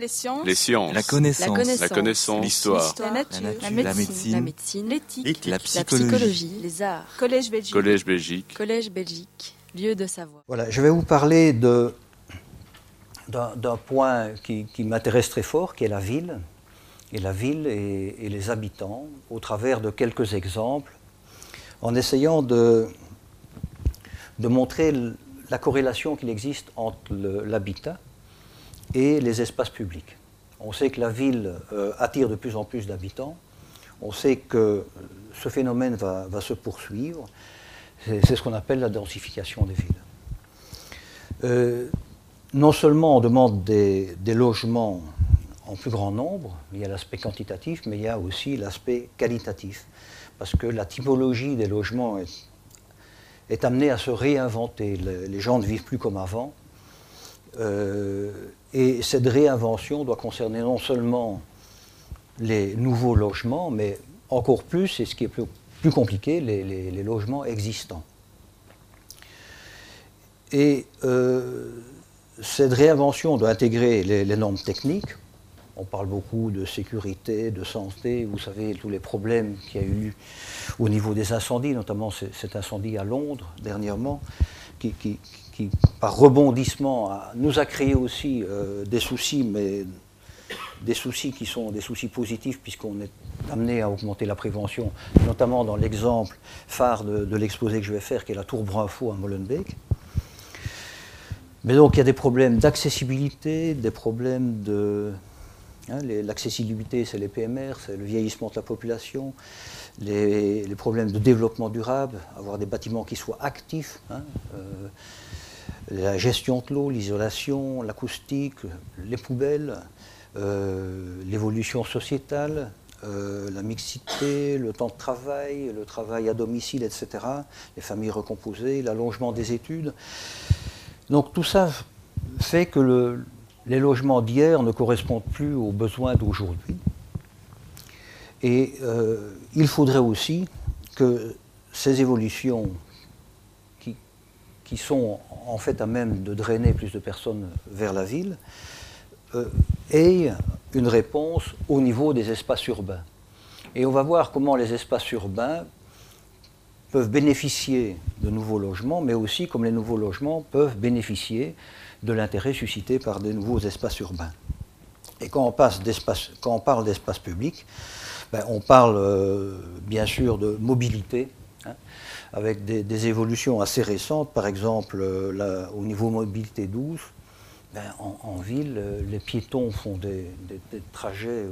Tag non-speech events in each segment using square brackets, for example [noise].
Les sciences. Les sciences. La connaissance. La connaissance. L'histoire. La nature. La La médecine. médecine. La médecine. L'éthique. La La psychologie. psychologie. Les arts. Collège Belgique. Collège Belgique. Collège Belgique. Lieu de savoir. Voilà, je vais vous parler de- d'un d'un point qui, qui m'intéresse très fort, qui est la ville, et la ville et, et les habitants, au travers de quelques exemples, en essayant de, de montrer la corrélation qu'il existe entre le- l'habitat et les espaces publics. On sait que la ville euh, attire de plus en plus d'habitants, on sait que ce phénomène va, se poursuivre, c'est ce qu'on appelle la densification des villes. Euh, non seulement on demande des, logements en plus grand nombre, il y a l'aspect quantitatif, mais il y a aussi l'aspect qualitatif, parce que la typologie des logements est, amenée à se réinventer. Le- les gens ne vivent plus comme avant. Euh, et cette réinvention doit concerner non seulement les nouveaux logements, mais encore plus, et ce qui est plus, compliqué, les- logements existants. Et euh, cette réinvention doit intégrer les, normes techniques. On parle beaucoup de sécurité, de santé. Vous savez, tous les problèmes qu'il y a eu au niveau des incendies, notamment ce- cet incendie à Londres dernièrement, qui- qui, par rebondissement, nous a créé aussi euh, des soucis, mais des soucis qui sont des soucis positifs puisqu'on est amené à augmenter la prévention, notamment dans l'exemple phare de, l'exposé que je vais faire, qui est la tour Brunfaux à Molenbeek. Mais donc il y a des problèmes d'accessibilité, des problèmes de... hein, L'accessibilité, c'est les PMR, c'est le vieillissement de la population, les, les problèmes de développement durable, avoir des bâtiments qui soient actifs, hein, euh, la gestion de l'eau, l'isolation, l'acoustique, les poubelles, euh, l'évolution sociétale, euh, la mixité, le temps de travail, le travail à domicile, etc., les familles recomposées, l'allongement des études. Donc tout ça fait que le- les logements d'hier ne correspondent plus aux besoins d'aujourd'hui. Et euh, il faudrait aussi que ces évolutions qui sont en fait à même de drainer plus de personnes vers la ville euh, aient une réponse au niveau des espaces urbains. Et on va voir comment les espaces urbains peuvent bénéficier de nouveaux logements, mais aussi comme les nouveaux logements peuvent bénéficier de l'intérêt suscité par des nouveaux espaces urbains. Et quand on, passe quand on parle d'espace public, ben, on parle euh, bien sûr de mobilité, avec des, évolutions assez récentes. Par exemple, euh, au niveau mobilité douce, ben, en, ville, euh, les piétons font des, trajets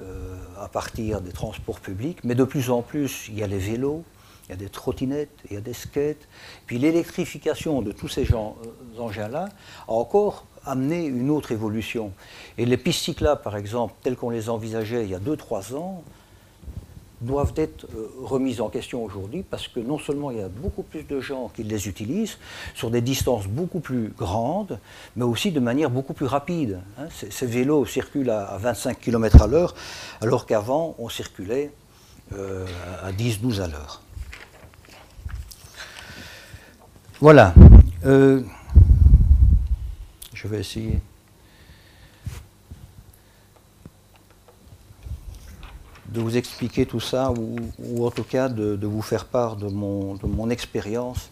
euh, à partir des transports publics, mais de plus en plus, il y a les vélos, il y a des trottinettes, il y a des skates. Puis l'électrification de tous ces engins-là a encore amené une autre évolution. Et les pistes cyclables, par exemple, telles qu'on les envisageait il y a 2-3 ans, doivent être euh, remises en question aujourd'hui parce que non seulement il y a beaucoup plus de gens qui les utilisent sur des distances beaucoup plus grandes, mais aussi de manière beaucoup plus rapide. hein. Ces, vélos circulent à, à 25 km à l'heure, alors qu'avant on circulait euh, à 10-12 à l'heure. Voilà. Euh, je vais essayer. De vous expliquer tout ça, ou, en tout cas de, de vous faire part de mon, de mon expérience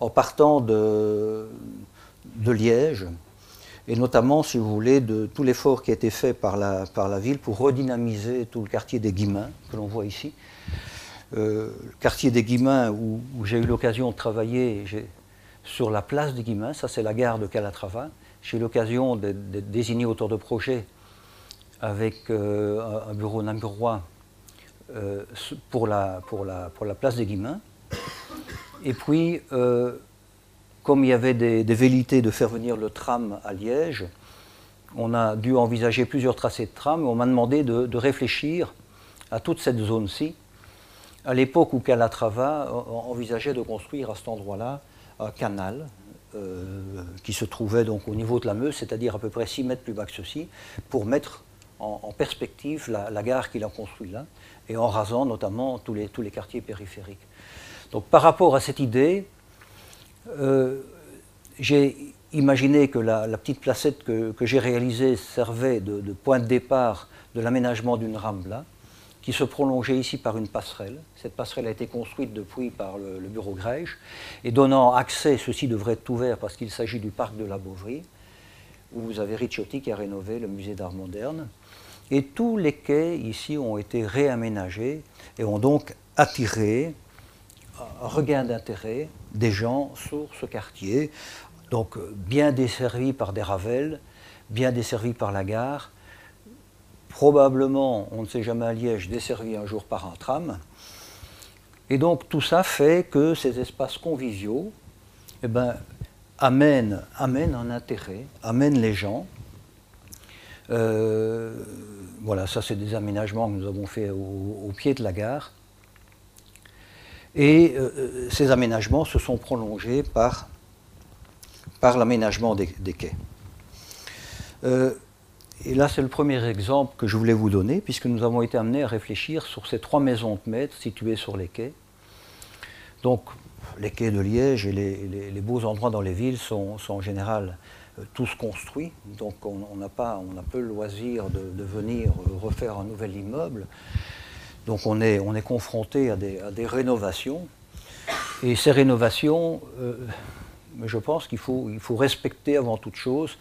en partant de, de Liège, et notamment, si vous voulez, de tout l'effort qui a été fait par la, par la ville pour redynamiser tout le quartier des Guillemins, que l'on voit ici. Euh, le quartier des Guillemins, où, j'ai eu l'occasion de travailler sur la place des Guillemins, ça c'est la gare de Calatrava. J'ai eu l'occasion d'être d'être désigné auteur de projet avec euh, un- bureau namurois euh, pour, la, pour, la, pour la place des Guillemins. Et puis, euh, comme il y avait des, des velléités de faire venir le tram à Liège, on a dû envisager plusieurs tracés de tram et on m'a demandé de, réfléchir à toute cette zone-ci. À l'époque où Calatrava en- en- envisageait de construire à cet endroit-là un canal qui se trouvait donc au niveau de la Meuse, c'est-à-dire à peu près 6 mètres plus bas que ceci, pour mettre en, perspective la, gare qu'il a construite là, et en rasant notamment tous les, quartiers périphériques. Donc par rapport à cette idée, euh, j'ai imaginez que la, petite placette que, j'ai réalisée servait de, point de départ de l'aménagement d'une rame là, qui se prolongeait ici par une passerelle. Cette passerelle a été construite depuis par le, bureau Grège et donnant accès, ceci devrait être ouvert parce qu'il s'agit du parc de la Beauvrie, où vous avez Ricciotti qui a rénové le musée d'art moderne. Et tous les quais ici ont été réaménagés et ont donc attiré un regain d'intérêt des gens sur ce quartier, donc bien desservi par des ravels, bien desservi par la gare, probablement, on ne sait jamais à Liège, desservi un jour par un tram. Et donc tout ça fait que ces espaces conviviaux eh ben, amènent, un intérêt, amènent les gens. Euh, voilà, ça c'est des aménagements que nous avons faits au pied de la gare. Et euh, euh, ces aménagements se sont prolongés par, l'aménagement des, quais. Euh, et là, c'est le premier exemple que je voulais vous donner, puisque nous avons été amenés à réfléchir sur ces trois maisons de maîtres situées sur les quais. Donc, les quais de Liège et les, beaux endroits dans les villes sont, en général tous construits, donc on n'a pas, on a peu le loisir de, venir refaire un nouvel immeuble. Donc on est, on est confronté à des, rénovations. Et ces rénovations, euh, je pense qu'il faut, il faut respecter avant toute chose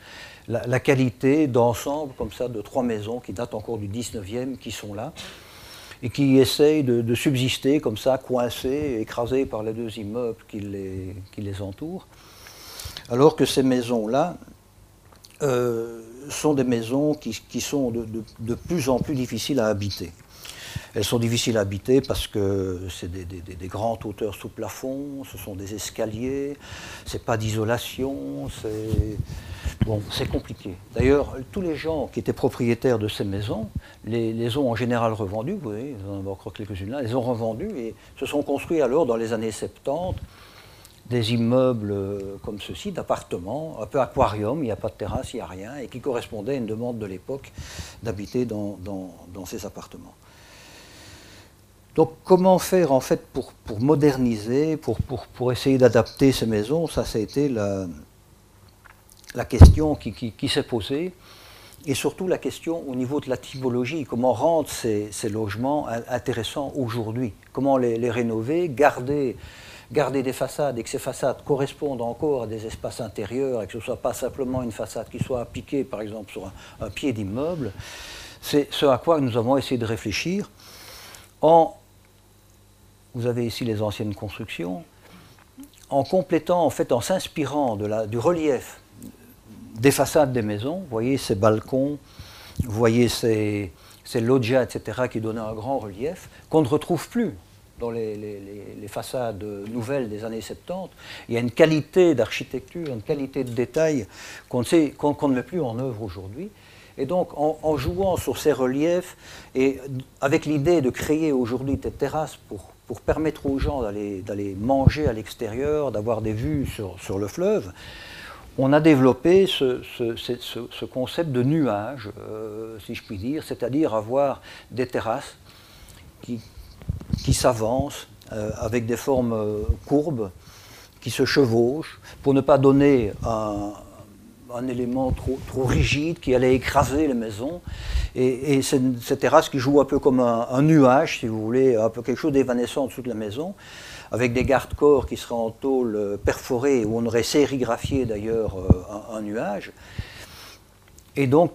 la, qualité d'ensemble comme ça de trois maisons qui datent encore du 19e, qui sont là, et qui essayent de, subsister comme ça, coincées, écrasées par les deux immeubles qui les, qui les entourent. Alors que ces maisons-là euh, sont des maisons qui, sont de plus en plus difficiles à habiter. Elles sont difficiles à habiter parce que c'est des, grandes hauteurs sous plafond, ce sont des escaliers, c'est pas d'isolation, c'est bon, c'est compliqué. D'ailleurs, tous les gens qui étaient propriétaires de ces maisons les, ont en général revendues, vous voyez, vous en avez encore quelques-unes là, les ont revendues et se sont construits alors dans les années 70 des immeubles euh, comme ceci, d'appartements, un peu aquarium, il n'y a pas de terrasse, il n'y a rien, et qui correspondaient à une demande de l'époque d'habiter dans, ces appartements. Donc comment faire en fait pour, moderniser, pour, essayer d'adapter ces maisons? Ça, ça a été la, la question qui, s'est posée. Et surtout la question au niveau de la typologie, comment rendre ces, logements intéressants aujourd'hui? Comment les, rénover, garder, garder des façades et que ces façades correspondent encore à des espaces intérieurs et que ce ne soit pas simplement une façade qui soit appliquée par exemple sur un pied d'immeuble. C'est ce à quoi nous avons essayé de réfléchir en vous avez ici les anciennes constructions, en complétant, en fait, en s'inspirant du relief des façades des maisons, vous voyez ces balcons, vous voyez ces, ces loggias, etc., qui donnaient un grand relief, qu'on ne retrouve plus dans les, façades nouvelles des années 70. Il y a une qualité d'architecture, une qualité de détail qu'on ne met plus en œuvre aujourd'hui. Et donc, en, jouant sur ces reliefs et avec l'idée de créer aujourd'hui des terrasses pour pour permettre aux gens d'aller manger à l'extérieur, d'avoir des vues sur, le fleuve, on a développé ce, concept de nuage, euh, si je puis dire, c'est-à-dire avoir des terrasses qui, qui s'avancent euh, avec des formes euh, courbes, qui se chevauchent, pour ne pas donner un, élément trop, rigide qui allait écraser les maisons. Et, cette terrasse qui joue un peu comme un, nuage, si vous voulez, un peu quelque chose d'évanescent au-dessus de la maison, avec des garde-corps qui seraient en tôle perforée, où on aurait sérigraphié d'ailleurs euh, un, nuage. Et donc,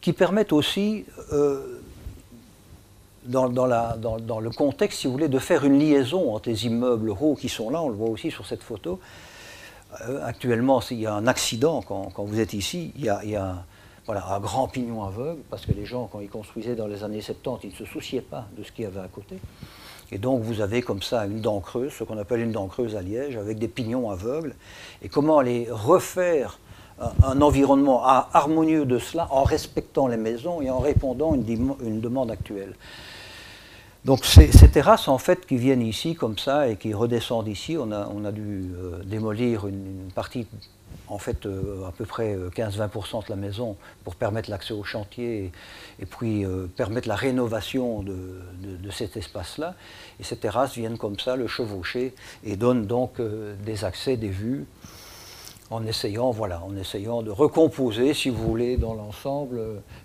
qui permettent aussi, euh, dans, le contexte, si vous voulez, de faire une liaison entre les immeubles hauts qui sont là, on le voit aussi sur cette photo, euh, actuellement, s'il y a un accident, quand, vous êtes ici, il y a, un grand pignon aveugle, parce que les gens, quand ils construisaient dans les années 70, ils ne se souciaient pas de ce qu'il y avait à côté. Et donc vous avez comme ça une dent creuse, ce qu'on appelle une dent creuse à Liège, avec des pignons aveugles. Et comment aller refaire un, environnement harmonieux de cela en respectant les maisons et en répondant à une demande actuelle? Donc ces, terrasses en fait qui viennent ici comme ça et qui redescendent ici, on a, dû euh, démolir une, partie, en fait euh, à peu près 15-20% euh, de la maison pour permettre l'accès au chantier et, puis permettre la rénovation de, de, cet espace-là. Et ces terrasses viennent comme ça le chevaucher et donnent donc des accès, des vues en essayant, voilà, en essayant de recomposer, si vous voulez, dans l'ensemble,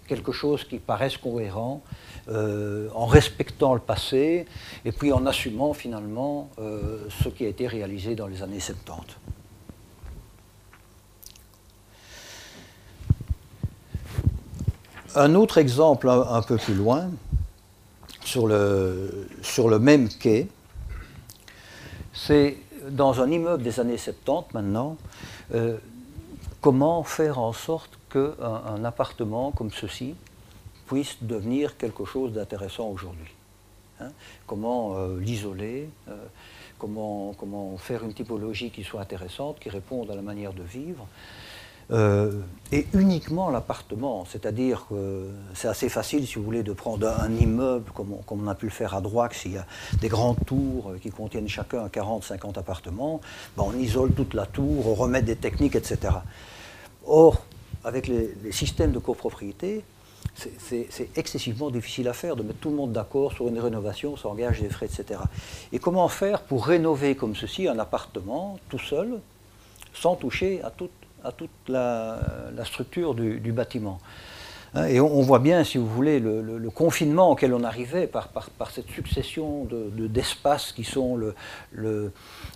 quelque chose qui paraisse cohérent, euh, en respectant le passé, et puis en assumant finalement euh, ce qui a été réalisé dans les années 70. Un autre exemple un, peu plus loin, sur le, même quai, c'est dans un immeuble des années 70 maintenant, euh, comment faire en sorte qu'un un appartement comme ceci puisse devenir quelque chose d'intéressant aujourd'hui. Hein. comment euh, l'isoler, euh, comment, faire une typologie qui soit intéressante, qui réponde à la manière de vivre. et uniquement l'appartement, c'est-à-dire que c'est assez facile, si vous voulez, de prendre un immeuble, comme on, a pu le faire à Droix, s'il y a des grandes tours qui contiennent chacun 40-50 appartements, ben, on isole toute la tour, on remet des techniques, etc. Or, avec les, systèmes de copropriété, c'est excessivement difficile à faire, de mettre tout le monde d'accord sur une rénovation, ça engage des frais, etc. Et comment faire pour rénover comme ceci un appartement tout seul, sans toucher à toute, la, structure du, bâtiment? Hein, et on, voit bien, si vous voulez, le, confinement auquel on arrivait par, cette succession d'espaces de, qui sont le,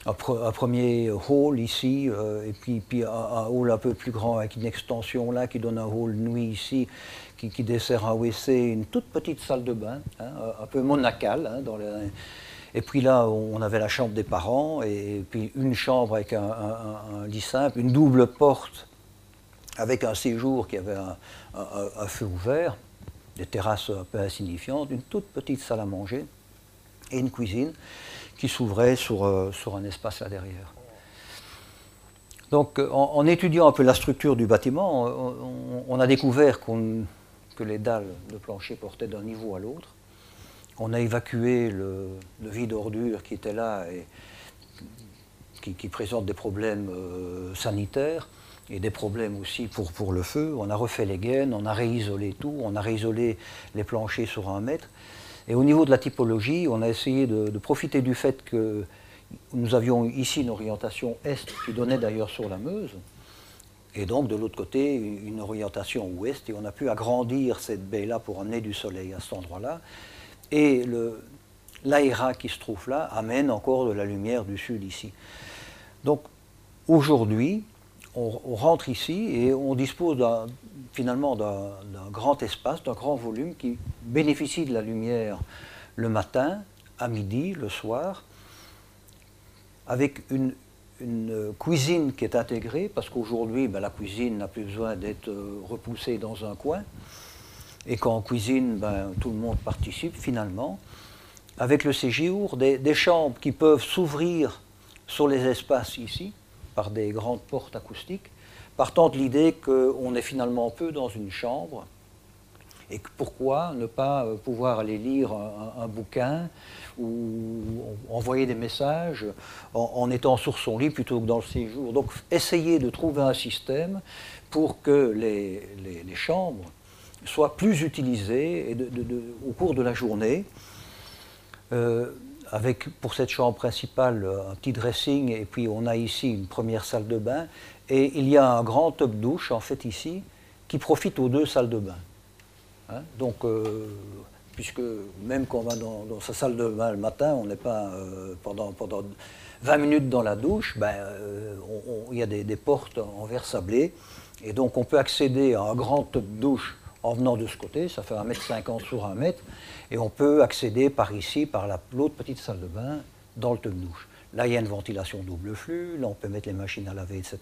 un, premier hall ici, euh, et puis, un, hall un peu plus grand avec une extension là qui donne un hall nuit ici, qui, dessert un WC, une toute petite salle de bain, hein, un peu monacale. Hein, Et puis là, on avait la chambre des parents, et puis une chambre avec un, lit simple, une double porte avec un séjour qui avait un, feu ouvert, des terrasses un peu insignifiantes, une toute petite salle à manger et une cuisine qui s'ouvrait sur, euh, sur un espace là derrière. Donc, en, étudiant un peu la structure du bâtiment, on a découvert qu'on que les dalles de plancher portaient d'un niveau à l'autre. On a évacué le, vide ordure qui était là et qui, présente des problèmes euh, sanitaires et des problèmes aussi pour, le feu. On a refait les gaines, on a réisolé tout, on a réisolé les planchers sur un mètre. Et au niveau de la typologie, on a essayé de profiter du fait que nous avions ici une orientation est qui donnait d'ailleurs sur la Meuse. Et donc, de l'autre côté, une orientation ouest, et on a pu agrandir cette baie-là pour amener du soleil à cet endroit-là. Et l'aéra qui se trouve là amène encore de la lumière du sud ici. Donc, aujourd'hui, on, rentre ici et on dispose finalement d'un grand espace, d'un grand volume qui bénéficie de la lumière le matin, à midi, le soir, avec une, une cuisine qui est intégrée, parce qu'aujourd'hui, ben, la cuisine n'a plus besoin d'être euh, repoussée dans un coin, et qu'en cuisine, ben, tout le monde participe finalement, avec le séjour, des chambres qui peuvent s'ouvrir sur les espaces ici, par des grandes portes acoustiques, partant de l'idée qu'on est finalement peu dans une chambre, et pourquoi ne pas euh, pouvoir aller lire un, bouquin ou envoyer des messages en, étant sur son lit plutôt que dans le séjour? Donc essayer de trouver un système pour que les, chambres soient plus utilisées au cours de la journée. Euh, avec pour cette chambre principale un petit dressing et puis on a ici une première salle de bain et il y a un grand top douche en fait ici qui profite aux deux salles de bain. Hein, donc, euh, puisque même quand on va dans, sa salle de bain le matin, on n'est pas euh, pendant, pendant 20 minutes dans la douche, ben, euh, il y a des, portes en verre sablé, et donc on peut accéder à un grand top douche en venant de ce côté, ça fait 1m50 sur 1 mètre, et on peut accéder par ici, par l'autre petite salle de bain, dans le top douche. Là, il y a une ventilation double flux, là on peut mettre les machines à laver, etc.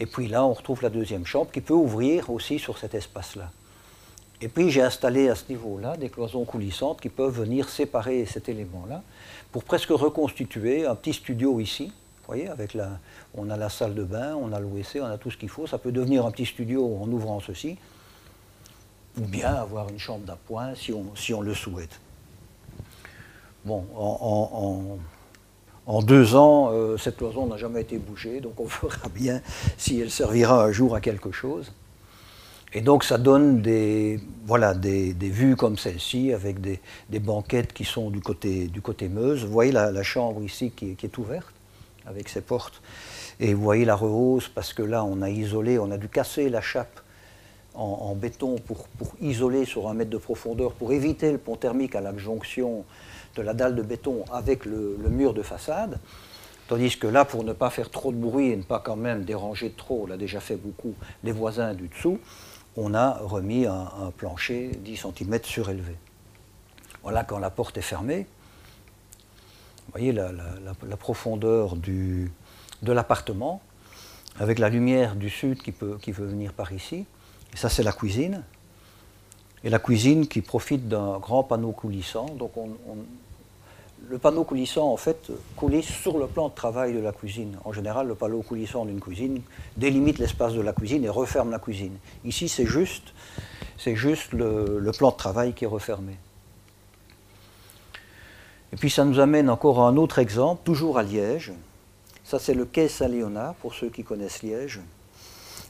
Et puis là, on retrouve la deuxième chambre qui peut ouvrir aussi sur cet espace-là. Et puis j'ai installé à ce niveau-là des cloisons coulissantes qui peuvent venir séparer cet élément-là pour presque reconstituer un petit studio ici. Vous voyez, avec la, on a la salle de bain, on a le WC, on a tout ce qu'il faut. Ça peut devenir un petit studio en ouvrant ceci, ou bien avoir une chambre d'appoint si on, si on le souhaite. Bon, en, deux ans, euh, cette cloison n'a jamais été bougée, donc on [laughs] verra bien si elle servira un jour à quelque chose. Et donc ça donne des, voilà, des, vues comme celle-ci, avec des, banquettes qui sont du côté, du côté Meuse. Vous voyez la, chambre ici qui, est ouverte, avec ses portes. Et vous voyez la rehausse parce que là, on a isolé, on a dû casser la chape en, béton pour, isoler sur un mètre de profondeur, pour éviter le pont thermique à la jonction de la dalle de béton avec le, mur de façade. Tandis que là, pour ne pas faire trop de bruit et ne pas quand même déranger trop, on l'a déjà fait beaucoup, les voisins du dessous, on a remis un, plancher 10 cm surélevé. Voilà quand la porte est fermée. Vous voyez la, profondeur de l'appartement, avec la lumière du sud qui peut, veut venir par ici. Ça, c'est la cuisine. Et la cuisine qui profite d'un grand panneau coulissant. Le panneau coulissant, en fait, coulisse sur le plan de travail de la cuisine. En général, le panneau coulissant d'une cuisine délimite l'espace de la cuisine et referme la cuisine. Ici, c'est juste, c'est juste le, plan de travail qui est refermé. Et puis, ça nous amène encore à un autre exemple, toujours à Liège. Ça, c'est le quai Saint-Léonard, pour ceux qui connaissent Liège.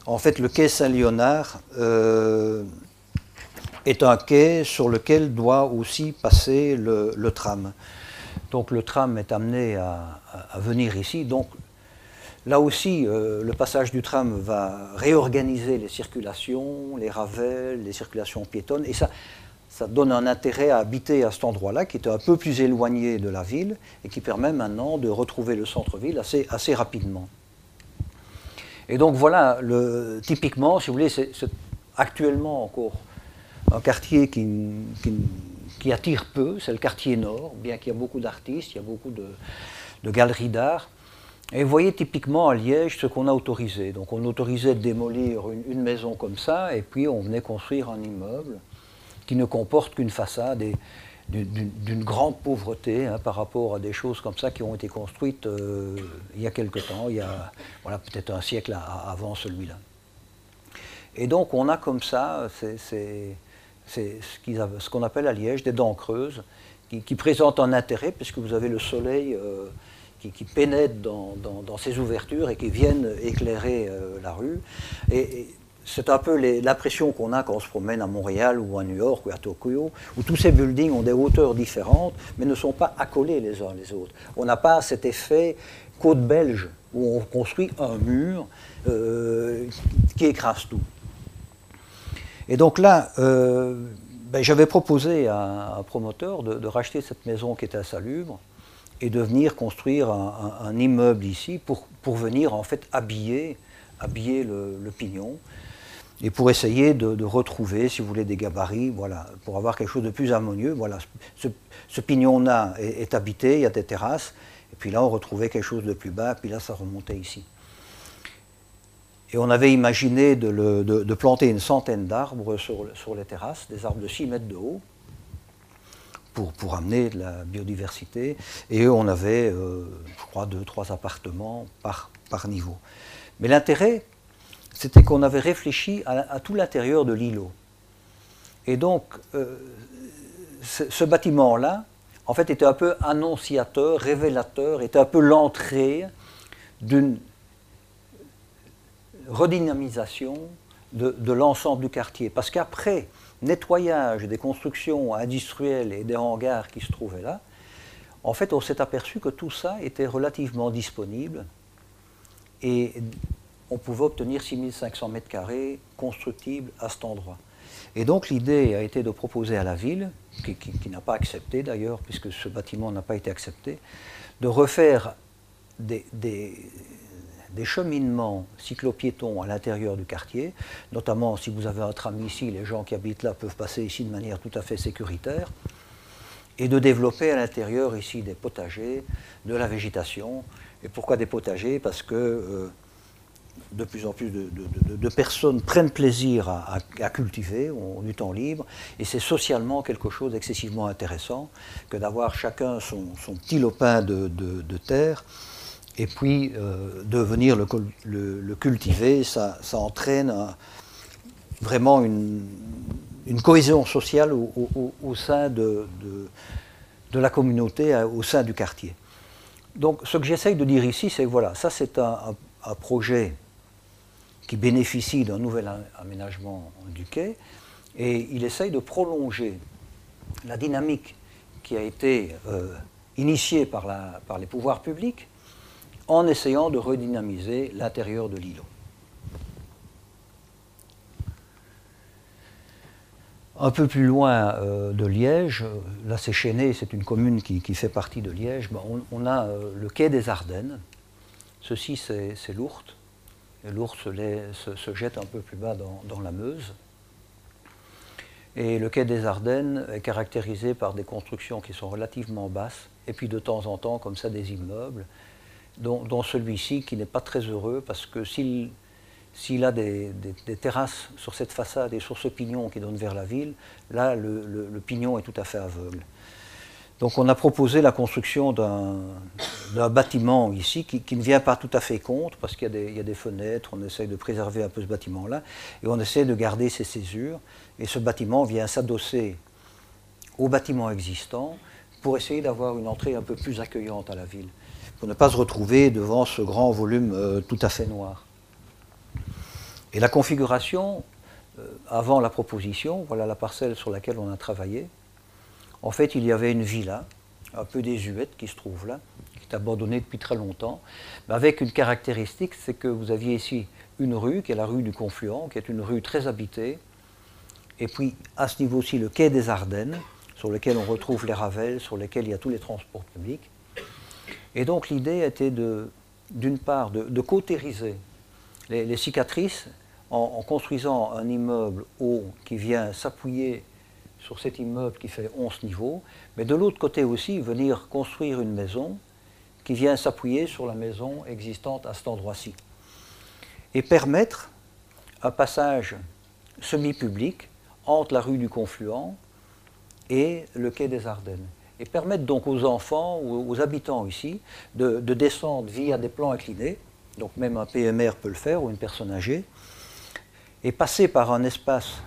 En fait, le quai Saint-Léonard euh, est un quai sur lequel doit aussi passer le, tram. Donc le tram est amené à, venir ici. Donc là aussi, euh, le passage du tram va réorganiser les circulations, les ravels, les circulations piétonnes. Et ça, donne un intérêt à habiter à cet endroit-là, qui est un peu plus éloigné de la ville et qui permet maintenant de retrouver le centre-ville assez, rapidement. Et donc voilà, typiquement, si vous voulez, c'est actuellement encore un quartier qui, attire peu, c'est le quartier nord, bien qu'il y a beaucoup d'artistes, il y a beaucoup de, galeries d'art. Et vous voyez typiquement à Liège ce qu'on a autorisé. Donc on autorisait de démolir une, maison comme ça, et puis on venait construire un immeuble qui ne comporte qu'une façade. Et, d'une grande pauvreté hein, par rapport à des choses comme ça qui ont été construites euh, il y a quelque temps, il y a voilà, peut-être un siècle avant celui-là. Et donc on a comme ça, c'est ce qu'on appelle à Liège des dents creuses, qui, présentent un intérêt puisque vous avez le soleil euh, qui, pénètre dans, ces ouvertures et qui viennent éclairer euh, la rue. et, c'est un peu l'impression qu'on a quand on se promène à Montréal ou à New York ou à Tokyo, où tous ces buildings ont des hauteurs différentes, mais ne sont pas accolés les uns les autres. On n'a pas cet effet côte belge, où on construit un mur euh, qui écrase tout. Et donc là, euh, ben, j'avais proposé à un promoteur de, racheter cette maison qui était insalubre et de venir construire un, immeuble ici pour, pour, venir en fait habiller, habiller le pignon et pour essayer de, retrouver, si vous voulez, des gabarits, voilà, pour avoir quelque chose de plus harmonieux. Voilà, ce, pignon-là est, habité, il y a des terrasses, et puis là on retrouvait quelque chose de plus bas, puis là ça remontait ici. Et on avait imaginé de, planter une centaine d'arbres sur, les terrasses, des arbres de 6 mètres de haut, pour, amener de la biodiversité. Et on avait, euh, je crois, deux, trois appartements par, par niveau. Mais l'intérêt, c'était qu'on avait réfléchi à, tout l'intérieur de l'îlot. Et donc, euh, ce, bâtiment-là, en fait, était un peu annonciateur, révélateur, était un peu l'entrée d'une redynamisation de, l'ensemble du quartier. Parce qu'après nettoyage des constructions industrielles et des hangars qui se trouvaient là, en fait, on s'est aperçu que tout ça était relativement disponible et on pouvait obtenir 6500 mètres carrés constructibles à cet endroit. Et donc l'idée a été de proposer à la ville, qui, n'a pas accepté d'ailleurs, puisque ce bâtiment n'a pas été accepté, de refaire des, cheminements cyclopiétons à l'intérieur du quartier, notamment si vous avez un tram ici, les gens qui habitent là peuvent passer ici de manière tout à fait sécuritaire, et de développer à l'intérieur ici des potagers, de la végétation. Et pourquoi des potagers? Parce que euh, de plus en plus de, personnes prennent plaisir à, cultiver au du temps libre, et c'est socialement quelque chose d'excessivement intéressant que d'avoir chacun son, petit lopin de, terre, et puis euh, de venir le, cultiver, ça, entraîne vraiment une, cohésion sociale au, sein de, la communauté, au sein du quartier. Donc ce que j'essaye de dire ici, c'est que voilà, ça c'est un projet qui bénéficie d'un nouvel aménagement du quai, et il essaye de prolonger la dynamique qui a été euh, initiée par, les pouvoirs publics en essayant de redynamiser l'intérieur de l'îlot. Un peu plus loin euh, de Liège, là c'est Chéné, c'est une commune qui, fait partie de Liège, ben, on, a euh, le quai des Ardennes. Ceci c'est l'Ourthe. Et l'Ourthe se, jette un peu plus bas dans, la Meuse. Et le quai des Ardennes est caractérisé par des constructions qui sont relativement basses, et puis de temps en temps comme ça des immeubles, dont celui-ci qui n'est pas très heureux parce que s'il a des, terrasses sur cette façade et sur ce pignon qui donne vers la ville, là, le, pignon est tout à fait aveugle. Donc on a proposé la construction d'un bâtiment ici qui, ne vient pas tout à fait contre, parce qu'il y, a des fenêtres, on essaye de préserver un peu ce bâtiment-là, et on essaie de garder ses césures, et ce bâtiment vient s'adosser au bâtiment existant pour essayer d'avoir une entrée un peu plus accueillante à la ville, pour ne pas se retrouver devant ce grand volume euh, tout à fait noir. Et la configuration, euh, avant la proposition, voilà la parcelle sur laquelle on a travaillé. En fait, il y avait une villa, un peu désuète, qui se trouve là, qui est abandonnée depuis très longtemps, mais avec une caractéristique, c'est que vous aviez ici une rue, qui est la rue du Confluent, qui est une rue très habitée, et puis à ce niveau-ci, le quai des Ardennes, sur lequel on retrouve les Ravels, sur lesquels il y a tous les transports publics. Et donc l'idée était d'une part, de, de cautériser les, cicatrices en, construisant un immeuble haut qui vient s'appuyer sur cet immeuble qui fait 11 niveaux, mais de l'autre côté aussi venir construire une maison qui vient s'appuyer sur la maison existante à cet endroit-ci. Et permettre un passage semi-public entre la rue du Confluent et le quai des Ardennes. Et permettre donc aux enfants ou aux habitants ici de descendre via des plans inclinés, donc même un PMR peut le faire ou une personne âgée, et passer par un espace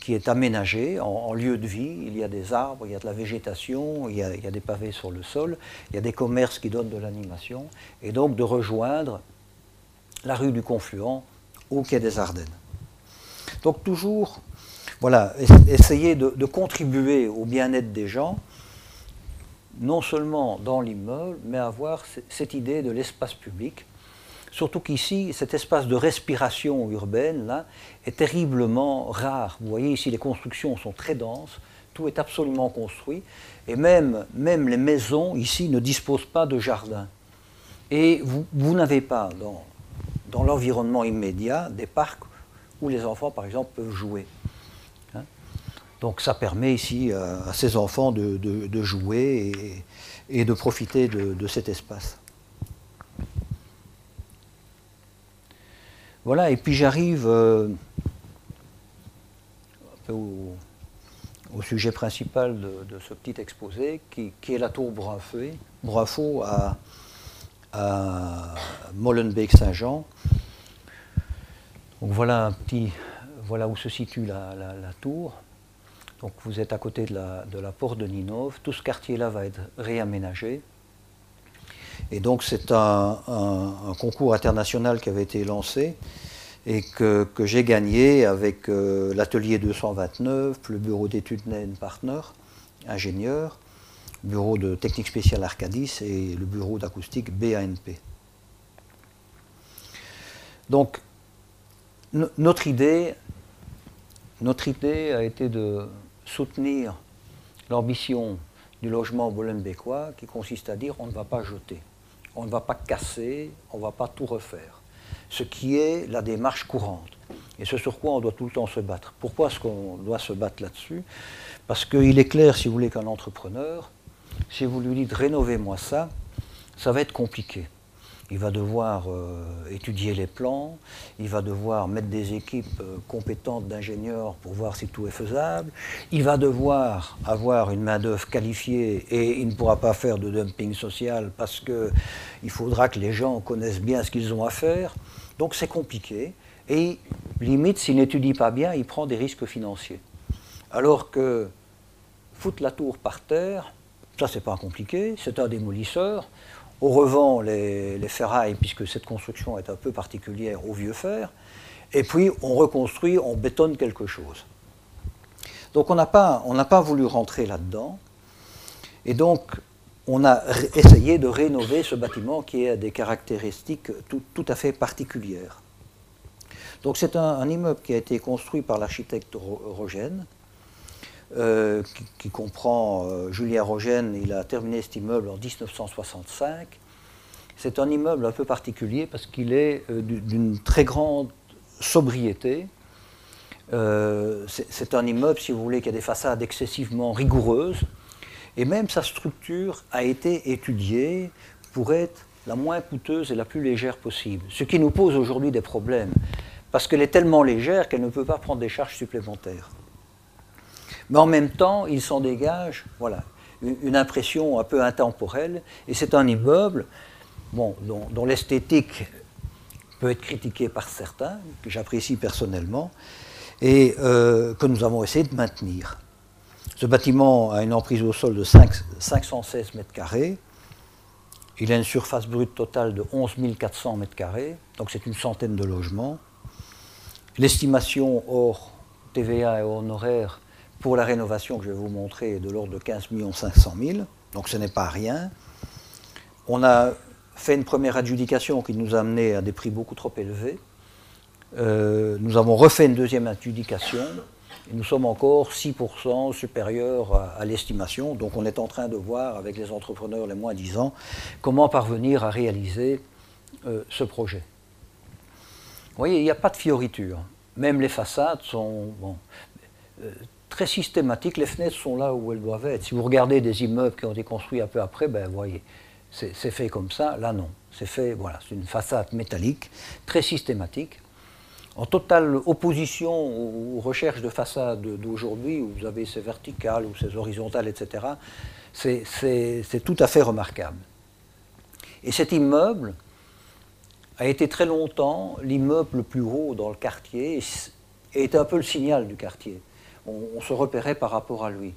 qui est aménagé en, lieu de vie. Il y a des arbres, il y a de la végétation, il y a, des pavés sur le sol, il y a des commerces qui donnent de l'animation, et donc de rejoindre la rue du Confluent au quai des Ardennes. Donc toujours, voilà, essayer de, de contribuer au bien-être des gens, non seulement dans l'immeuble, mais avoir cette idée de l'espace public Surtout qu'ici, cet espace de respiration urbaine là, est terriblement rare. Vous voyez ici, les constructions sont très denses, tout est absolument construit, et même, les maisons ici ne disposent pas de jardin. Et vous, vous n'avez pas dans, dans l'environnement immédiat des parcs où les enfants, par exemple, peuvent jouer. Donc ça permet ici à, ces enfants de, de, jouer et, de profiter de, cet espace. Voilà, et puis j'arrive euh, au, sujet principal de, ce petit exposé, qui, est la tour Brunfaux, à, à Molenbeek-Saint-Jean. Donc voilà un petit, voilà où se situe la, tour. Donc vous êtes à côté de la, porte de Ninove. Tout ce quartier-là va être réaménagé. Et donc c'est un, concours international qui avait été lancé et que, j'ai gagné avec euh, l'atelier 229, le bureau d'études NEN Partner, ingénieur, bureau de technique spéciale Arcadis et le bureau d'acoustique BANP. Donc notre idée, notre idée a été de soutenir l'ambition du logement molenbeekois qui consiste à dire on ne va pas jeter on ne va pas casser, on ne va pas tout refaire. Ce qui est la démarche courante. Et ce sur quoi on doit tout le temps se battre. Pourquoi est-ce qu'on doit se battre là-dessus? Parce qu'il est clair, si vous voulez, qu'un entrepreneur, si vous lui dites rénovez-moi ça, ça va être compliqué. Il va devoir euh, étudier les plans, il va devoir mettre des équipes euh, compétentes d'ingénieurs pour voir si tout est faisable, il va devoir avoir une main-d'œuvre qualifiée et il ne pourra pas faire de dumping social parce qu'il faudra que les gens connaissent bien ce qu'ils ont à faire. Donc c'est compliqué et limite, s'il n'étudie pas bien, il prend des risques financiers. Alors que foutre la tour par terre, ça c'est pas compliqué, c'est un démolisseur on revend les, ferrailles, puisque cette construction est un peu particulière, au vieux fer, et puis on reconstruit, on bétonne quelque chose. Donc on n'a pas, pas voulu rentrer là-dedans, et donc on a essayé de rénover ce bâtiment qui a des caractéristiques tout, à fait particulières. Donc c'est un, immeuble qui a été construit par l'architecte Rogène, euh, qui, comprend euh, Julien Rogène. Il a terminé cet immeuble en 1965. C'est un immeuble un peu particulier parce qu'il est euh, d'une très grande sobriété. c'est un immeuble, si vous voulez, qui a des façades excessivement rigoureuses et même sa structure a été étudiée pour être la moins coûteuse et la plus légère possible. Ce qui nous pose aujourd'hui des problèmes, parce qu'elle est tellement légère qu'elle ne peut pas prendre des charges supplémentaires. Mais en même temps, il s'en dégage voilà, une impression un peu intemporelle, et c'est un immeuble bon, dont, l'esthétique peut être critiquée par certains, que j'apprécie personnellement, et euh, que nous avons essayé de maintenir. Ce bâtiment a une emprise au sol de 516 mètres carrés. Il a une surface brute totale de 11 400 mètres carrés, donc c'est une centaine de logements. L'estimation hors TVA et honoraires pour la rénovation que je vais vous montrer est de l'ordre de 15 500 000, donc ce n'est pas rien. On a fait une première adjudication qui nous a amené à des prix beaucoup trop élevés. Euh, nous avons refait une deuxième adjudication nous sommes encore 6% supérieurs à, l'estimation. Donc on est en train de voir avec les entrepreneurs les moins 10 ans comment parvenir à réaliser euh, ce projet. Vous voyez, il n'y a pas de fioriture. Même les façades sont euh, très systématiques. Les fenêtres sont là où elles doivent être. Si vous regardez des immeubles qui ont été construits un peu après, ben, voyez, c'est fait comme ça. Là, non. C'est fait, voilà, c'est une façade métallique, très systématique en totale opposition aux recherches de façade d'aujourd'hui, où vous avez ces verticales ou ces horizontales, etc., c'est tout à fait remarquable. Et cet immeuble a été très longtemps l'immeuble le plus haut dans le quartier et était un peu le signal du quartier. On, se repérait par rapport à lui.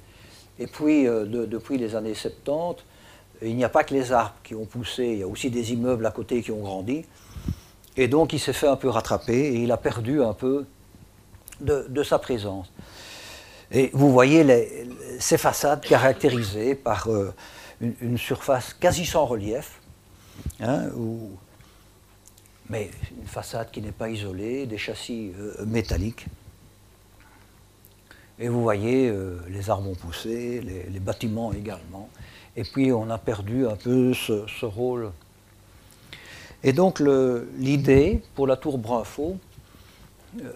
Et puis, euh, depuis les années 70, il n'y a pas que les arbres qui ont poussé, il y a aussi des immeubles à côté qui ont grandi. Et donc il s'est fait un peu rattraper et il a perdu un peu de, sa présence. Et vous voyez ces façades caractérisées par euh, une, surface quasi sans relief, hein, mais une façade qui n'est pas isolée, des châssis euh, métalliques. Et vous voyez, euh, les arbres ont poussé, les, bâtiments également. Et puis on a perdu un peu ce rôle et donc l'idée pour la tour Brunfaux, euh,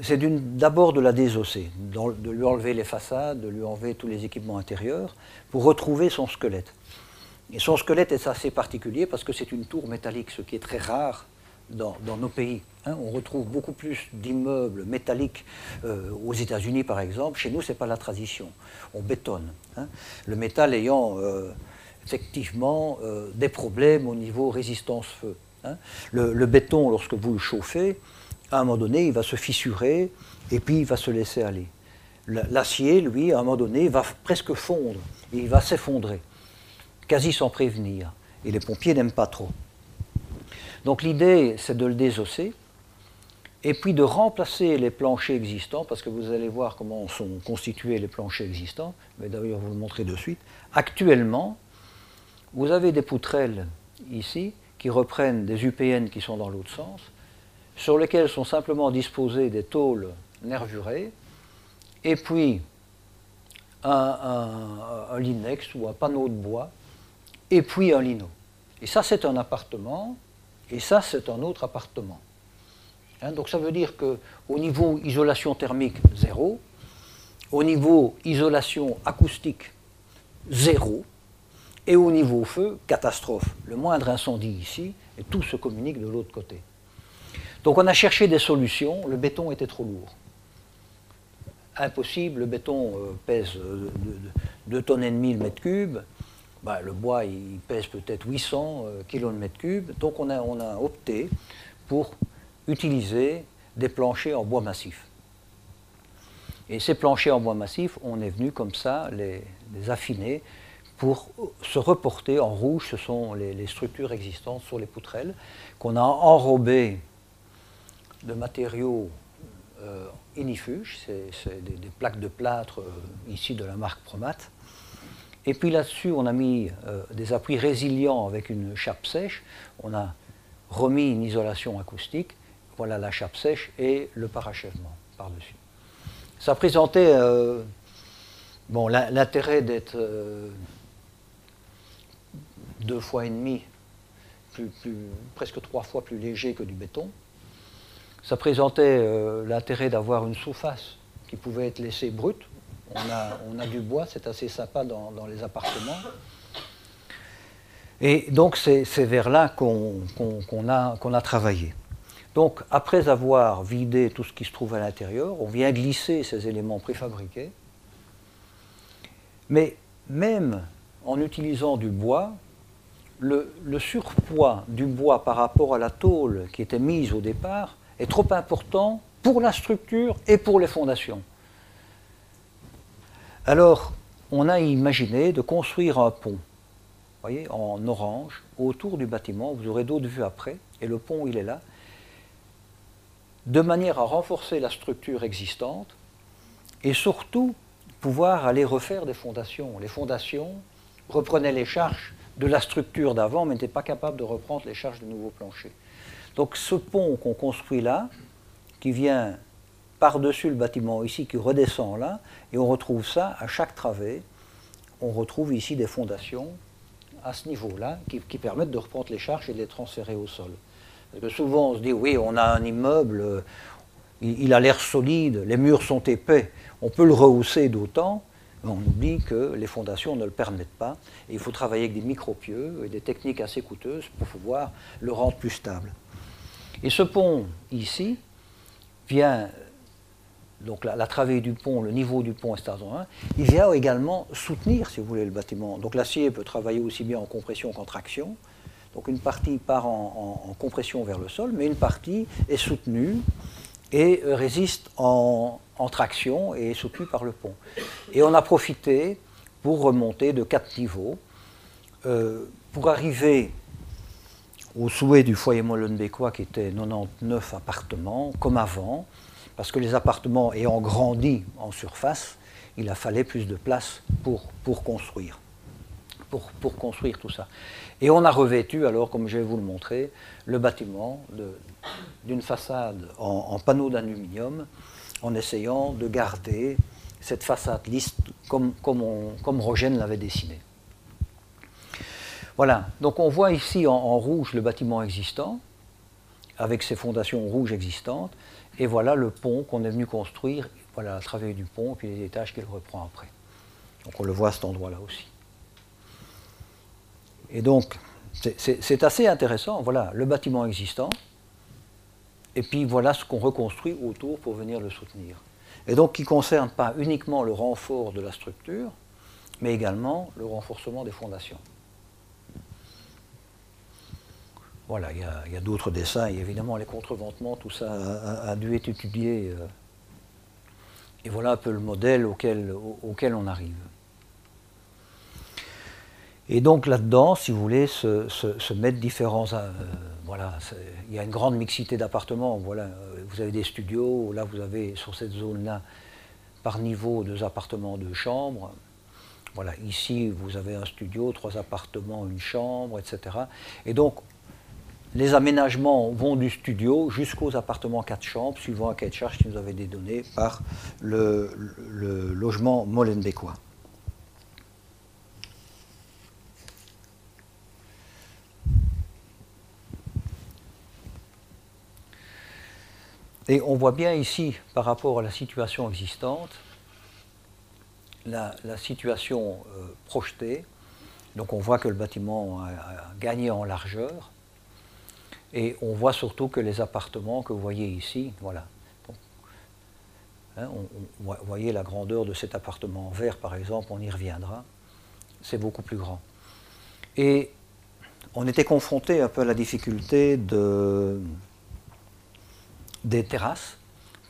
c'est d'abord de la désosser, de lui enlever les façades, de lui enlever tous les équipements intérieurs, pour retrouver son squelette. Et son squelette est assez particulier parce que c'est une tour métallique, ce qui est très rare dans, nos pays. Hein. on retrouve beaucoup plus d'immeubles métalliques euh, aux États-Unis, par exemple. Chez nous, ce n'est pas la tradition. On bétonne. Hein. le métal ayant euh, effectivement euh, des problèmes au niveau résistance-feu. Hein. Le, béton, lorsque vous le chauffez, à un moment donné, il va se fissurer et puis il va se laisser aller. L'acier, lui, à un moment donné, va presque fondre et il va s'effondrer, quasi sans prévenir. Et les pompiers n'aiment pas trop. Donc l'idée, c'est de le désosser et puis de remplacer les planchers existants, parce que vous allez voir comment sont constitués les planchers existants, je vais d'ailleurs vous le montrer de suite. Actuellement, vous avez des poutrelles ici qui reprennent des UPN qui sont dans l'autre sens, sur lesquelles sont simplement disposées des tôles nervurées, et puis un, linex ou un panneau de bois, et puis un lino. Et ça, c'est un appartement, et ça, c'est un autre appartement. Hein, donc ça veut dire qu'au niveau isolation thermique, zéro, au niveau isolation acoustique, zéro, et au niveau feu, catastrophe. Le moindre incendie ici, et tout se communique de l'autre côté. Donc on a cherché des solutions, le béton était trop lourd. Impossible, le béton euh, pèse 2 euh, tonnes et demie le mètre cube, bah, le bois il pèse peut-être 800 kg le mètre cube, donc on a opté pour utiliser des planchers en bois massif. Et ces planchers en bois massif, on est venu comme ça les affiner pour se reporter en rouge, ce sont les, structures existantes sur les poutrelles, qu'on a enrobées de matériaux euh, inifuges, c'est des, plaques de plâtre euh, ici de la marque Promat, Et puis là-dessus, on a mis euh, des appuis résilients avec une chape sèche. On a remis une isolation acoustique. Voilà la chape sèche et le parachèvement par-dessus. Ça présentait euh, bon, l'intérêt d'être euh, deux fois et demi, presque trois fois plus léger que du béton. Ça présentait l'intérêt d'avoir une surface qui pouvait être laissée brute, on a, du bois, c'est assez sympa dans, les appartements. Et donc c'est vers là qu'on a, travaillé. Donc après avoir vidé tout ce qui se trouve à l'intérieur, on vient glisser ces éléments préfabriqués. Mais même en utilisant du bois, le, surpoids du bois par rapport à la tôle qui était mise au départ est trop important pour la structure et pour les fondations. Alors, on a imaginé de construire un pont, voyez, en orange, autour du bâtiment. Vous aurez d'autres vues après, et le pont, il est là, de manière à renforcer la structure existante et surtout pouvoir aller refaire des fondations. Les fondations reprenaient les charges de la structure d'avant, mais n'étaient pas capables de reprendre les charges du nouveau plancher. Donc ce pont qu'on construit là, qui vient par-dessus le bâtiment ici qui redescend là, et on retrouve ça à chaque travée. On retrouve ici des fondations à ce niveau-là qui, permettent de reprendre les charges et de les transférer au sol. Parce que souvent on se dit oui, on a un immeuble, euh, il, a l'air solide, les murs sont épais, on peut le rehausser d'autant, mais on oublie que les fondations ne le permettent pas. Et il faut travailler avec des micropieux et des techniques assez coûteuses pour pouvoir le rendre plus stable. Et ce pont ici vient donc la, travée du pont, le niveau du pont est 1, il vient également soutenir, si vous voulez, le bâtiment. Donc l'acier peut travailler aussi bien en compression qu'en traction. Donc une partie part en, compression vers le sol, mais une partie est soutenue et résiste en, traction et est soutenue par le pont. Et on a profité pour remonter de quatre niveaux, euh, pour arriver au souhait du foyer Molenbeekois qui était 99 appartements, comme avant, parce que les appartements ayant grandi en surface, il a fallu plus de place pour, pour construire. Pour, pour, construire tout ça. Et on a revêtu, alors, comme je vais vous le montrer, le bâtiment d'une façade en, panneaux d'aluminium, en essayant de garder cette façade lisse comme, Rogène l'avait dessiné. Voilà, donc on voit ici en, rouge le bâtiment existant, avec ses fondations rouges existantes, et voilà le pont qu'on est venu construire, voilà la travée du pont, puis les étages qu'il reprend après. Donc on le voit à cet endroit-là aussi. Et donc, c'est assez intéressant, voilà le bâtiment existant, et puis voilà ce qu'on reconstruit autour pour venir le soutenir. Et donc qui ne concerne pas uniquement le renfort de la structure, mais également le renforcement des fondations. Voilà, il y a, d'autres dessins, évidemment les contreventements, tout ça a, dû être étudié. Euh, et voilà un peu le modèle auquel on arrive. Et donc là-dedans, si vous voulez, se, mettre différents. Euh, voilà, il y a une grande mixité d'appartements. Voilà, euh, vous avez des studios, là vous avez sur cette zone-là, par niveau, deux appartements, deux chambres. Voilà, ici vous avez un studio, trois appartements, une chambre, etc. Et donc les aménagements vont du studio jusqu'aux appartements 4 chambres, suivant un cahier de charge qui nous avait été donné par le, logement molenbeekois. Et on voit bien ici, par rapport à la situation existante, la, situation euh, projetée. Donc on voit que le bâtiment a gagné en largeur. Et on voit surtout que les appartements que vous voyez ici, voilà. Hein, vous voyez la grandeur de cet appartement vert, par exemple, on y reviendra. C'est beaucoup plus grand. Et on était confronté un peu à la difficulté de, des terrasses,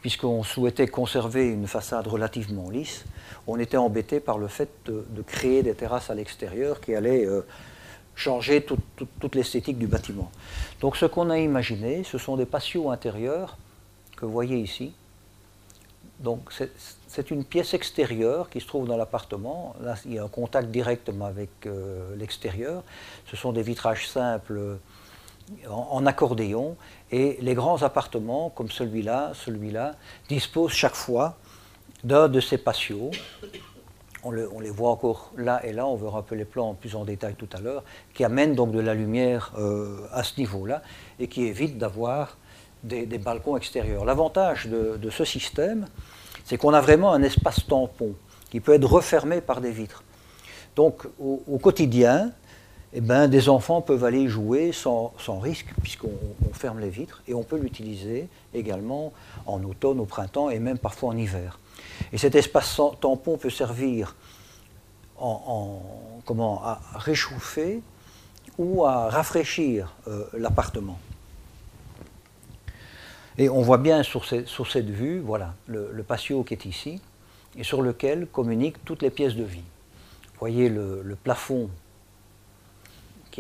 puisqu'on souhaitait conserver une façade relativement lisse. On était embêté par le fait de, créer des terrasses à l'extérieur qui allaient euh, changer toute l'esthétique du bâtiment. Donc ce qu'on a imaginé, ce sont des patios intérieurs que vous voyez ici, Donc c'est une pièce extérieure qui se trouve dans l'appartement. Là, il y a un contact direct avec euh, l'extérieur. Ce sont des vitrages simples en, accordéon. Et les grands appartements, comme celui-là, celui-là, disposent chaque fois d'un de ces patios. On, les voit encore là et là, on verra un peu les plans plus en détail tout à l'heure, qui amènent donc de la lumière euh, à ce niveau-là et qui évitent d'avoir des, balcons extérieurs. L'avantage de, ce système, c'est qu'on a vraiment un espace tampon qui peut être refermé par des vitres. Donc au quotidien, eh ben, des enfants peuvent aller jouer sans, risque, puisqu'on ferme les vitres, et on peut l'utiliser également en automne, au printemps, et même parfois en hiver. Et cet espace tampon peut servir en, comment, à réchauffer ou à rafraîchir euh, l'appartement. Et on voit bien sur, cette vue, voilà, le, patio qui est ici, et sur lequel communiquent toutes les pièces de vie. Vous voyez le plafond